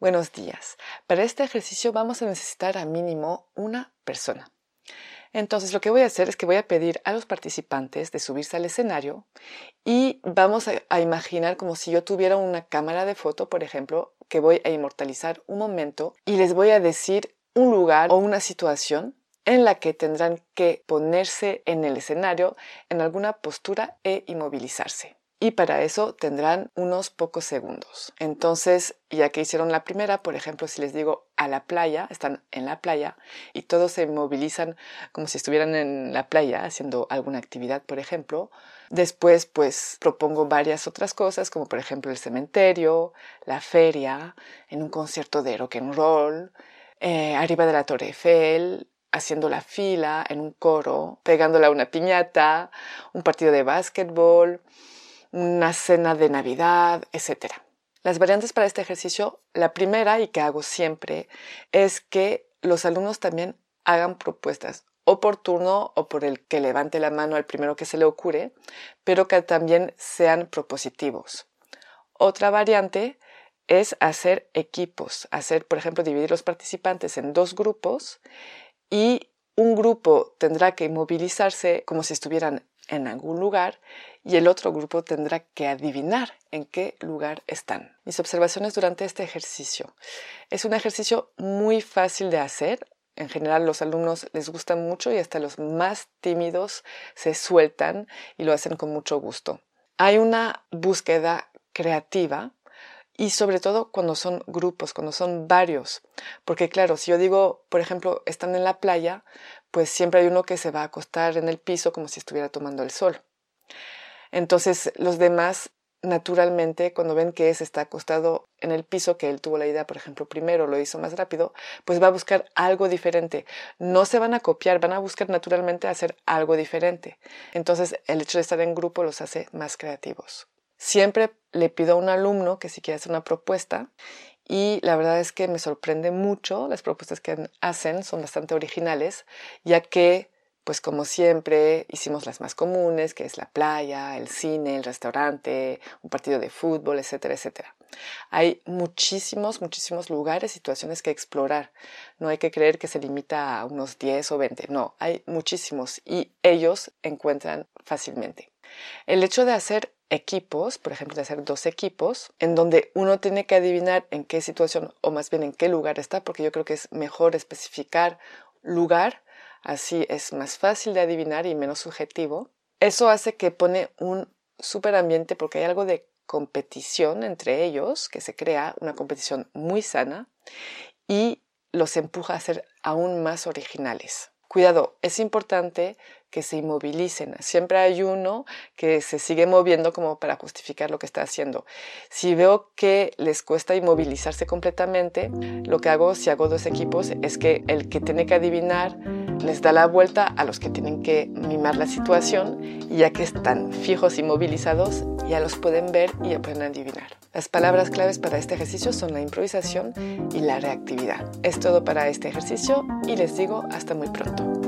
Buenos días. Para este ejercicio vamos a necesitar a mínimo una persona. Entonces lo que voy a hacer es que voy a pedir a los participantes de subirse al escenario y vamos a, imaginar como si yo tuviera una cámara de foto, por ejemplo, que voy a inmortalizar un momento y les voy a decir un lugar o una situación en la que tendrán que ponerse en el escenario en alguna postura e inmovilizarse y para eso tendrán unos pocos segundos. Entonces, ya que hicieron la primera, por ejemplo, si les digo a la playa, están en la playa y todos se movilizan como si estuvieran en la playa haciendo alguna actividad, por ejemplo. Después, pues propongo varias otras cosas, como por ejemplo el cementerio, la feria, en un concierto de rock and roll, eh, arriba de la Torre Eiffel, haciendo la fila en un coro, pegándole a una piñata, un partido de básquetbol, una cena de Navidad, etc. Las variantes para este ejercicio, la primera y que hago siempre, es que los alumnos también hagan propuestas o por turno o por el que levante la mano al primero que se le ocurre, pero que también sean propositivos. Otra variante es hacer equipos, hacer, por ejemplo, dividir los participantes en dos grupos y un grupo tendrá que movilizarse como si estuvieran en algún lugar y el otro grupo tendrá que adivinar en qué lugar están. Mis observaciones durante este ejercicio. Es un ejercicio muy fácil de hacer. En general los alumnos les gusta mucho y hasta los más tímidos se sueltan y lo hacen con mucho gusto. Hay una búsqueda creativa y sobre todo cuando son grupos, cuando son varios. Porque claro, si yo digo, por ejemplo, están en la playa, pues siempre hay uno que se va a acostar en el piso como si estuviera tomando el sol. Entonces los demás, naturalmente, cuando ven que ese está acostado en el piso, que él tuvo la idea, por ejemplo, primero lo hizo más rápido, pues va a buscar algo diferente. No se van a copiar, van a buscar naturalmente hacer algo diferente. Entonces el hecho de estar en grupo los hace más creativos. Siempre le pido a un alumno que si quiere hacer una propuesta y la verdad es que me sorprende mucho, las propuestas que hacen son bastante originales, ya que, pues como siempre, hicimos las más comunes, que es la playa, el cine, el restaurante, un partido de fútbol, etcétera, etcétera. Hay muchísimos, muchísimos lugares, situaciones que explorar. No hay que creer que se limita a unos 10 o 20, no, hay muchísimos y ellos encuentran fácilmente. El hecho de hacer equipos, por ejemplo, de hacer dos equipos, en donde uno tiene que adivinar en qué situación o más bien en qué lugar está, porque yo creo que es mejor especificar lugar, así es más fácil de adivinar y menos subjetivo. Eso hace que pone un super ambiente porque hay algo de competición entre ellos, que se crea una competición muy sana y los empuja a ser aún más originales. Cuidado, es importante que se inmovilicen. Siempre hay uno que se sigue moviendo como para justificar lo que está haciendo. Si veo que les cuesta inmovilizarse completamente, lo que hago si hago dos equipos es que el que tiene que adivinar les da la vuelta a los que tienen que mimar la situación ya que están fijos y movilizados, ya los pueden ver y ya pueden adivinar. Las palabras claves para este ejercicio son la improvisación y la reactividad. Es todo para este ejercicio y les digo hasta muy pronto.